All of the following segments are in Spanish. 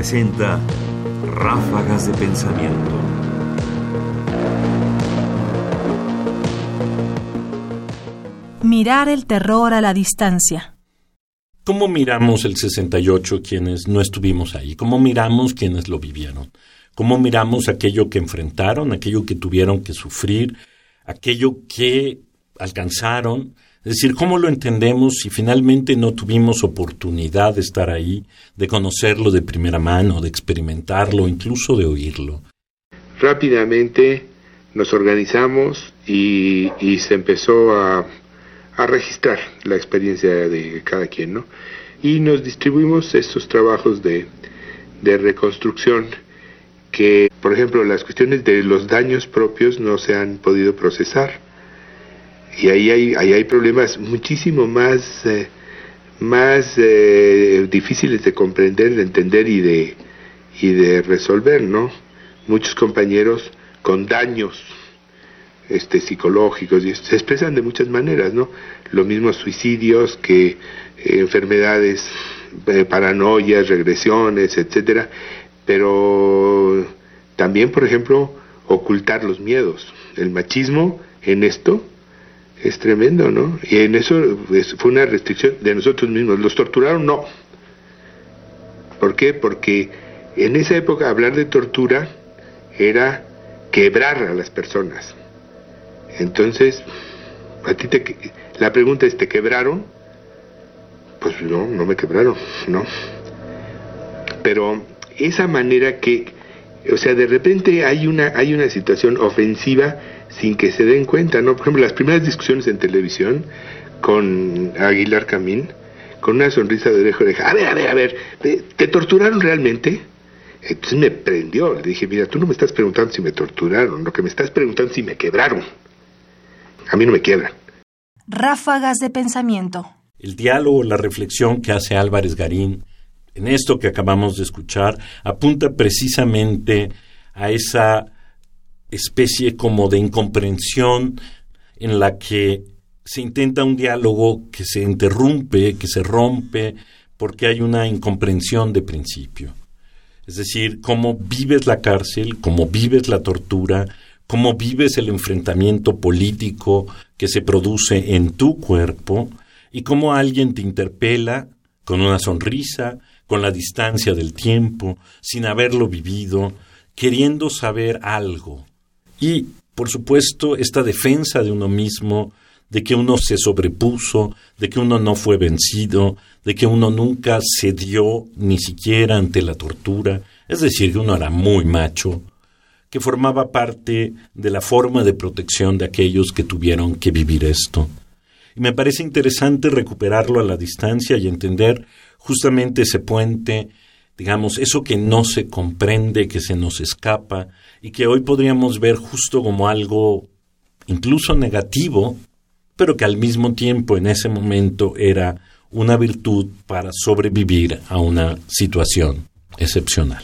presenta Ráfagas de Pensamiento. Mirar el terror a la distancia. ¿Cómo miramos el 68 quienes no estuvimos ahí? ¿Cómo miramos quienes lo vivieron? ¿Cómo miramos aquello que enfrentaron, aquello que tuvieron que sufrir, aquello que alcanzaron? Es decir, ¿cómo lo entendemos si finalmente no tuvimos oportunidad de estar ahí, de conocerlo de primera mano, de experimentarlo, incluso de oírlo? Rápidamente nos organizamos y, se empezó a, registrar la experiencia de cada quien, ¿no? Y nos distribuimos estos trabajos de, de reconstrucción que, por ejemplo, las cuestiones de los daños propios no se han podido procesar y ahí hay, hay problemas muchísimo más, eh, más eh, difíciles de comprender, de entender y de, y de resolver, ¿no? Muchos compañeros con daños este, psicológicos y se expresan de muchas maneras, ¿no? Los mismos suicidios que eh, enfermedades, paranoias, regresiones, etcétera, pero también, por ejemplo, ocultar los miedos. El machismo en esto es tremendo, ¿no? Y en eso pues, fue una restricción de nosotros mismos. ¿Los torturaron? No. ¿Por qué? Porque en esa época hablar de tortura era quebrar a las personas. Entonces, a ti te, la pregunta es, ¿te quebraron? Pues no, no me quebraron, no. Pero esa manera que, o sea, de repente hay una, hay una situación ofensiva sin que se den cuenta, ¿no? Por ejemplo, las primeras discusiones en televisión con Aguilar Camín, con una sonrisa de oreja oreja, a ver, a ver, a ver, ¿te torturaron realmente? Entonces me prendió, le dije, mira, tú no me estás preguntando si me torturaron, lo que me estás preguntando es si me quebraron. A mí no me quiebran. Ráfagas de pensamiento. El diálogo, la reflexión que hace Álvarez Garín en esto que acabamos de escuchar apunta precisamente a esa especie como de incomprensión en la que se intenta un diálogo que se interrumpe, que se rompe, porque hay una incomprensión de principio. Es decir, cómo vives la cárcel, cómo vives la tortura, cómo vives el enfrentamiento político que se produce en tu cuerpo y cómo alguien te interpela con una sonrisa, con la distancia del tiempo, sin haberlo vivido, queriendo saber algo, y, por supuesto, esta defensa de uno mismo, de que uno se sobrepuso, de que uno no fue vencido, de que uno nunca cedió ni siquiera ante la tortura, es decir, que uno era muy macho, que formaba parte de la forma de protección de aquellos que tuvieron que vivir esto. Me parece interesante recuperarlo a la distancia y entender justamente ese puente digamos, eso que no se comprende, que se nos escapa y que hoy podríamos ver justo como algo incluso negativo, pero que al mismo tiempo en ese momento era una virtud para sobrevivir a una situación excepcional.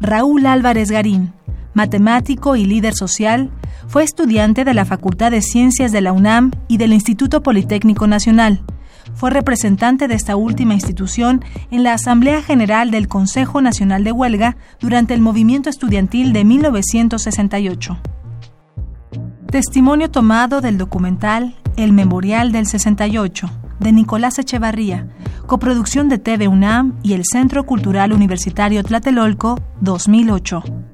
Raúl Álvarez Garín, matemático y líder social, fue estudiante de la Facultad de Ciencias de la UNAM y del Instituto Politécnico Nacional fue representante de esta última institución en la Asamblea General del Consejo Nacional de Huelga durante el movimiento estudiantil de 1968. Testimonio tomado del documental El Memorial del 68, de Nicolás Echevarría, coproducción de TV UNAM y el Centro Cultural Universitario Tlatelolco, 2008.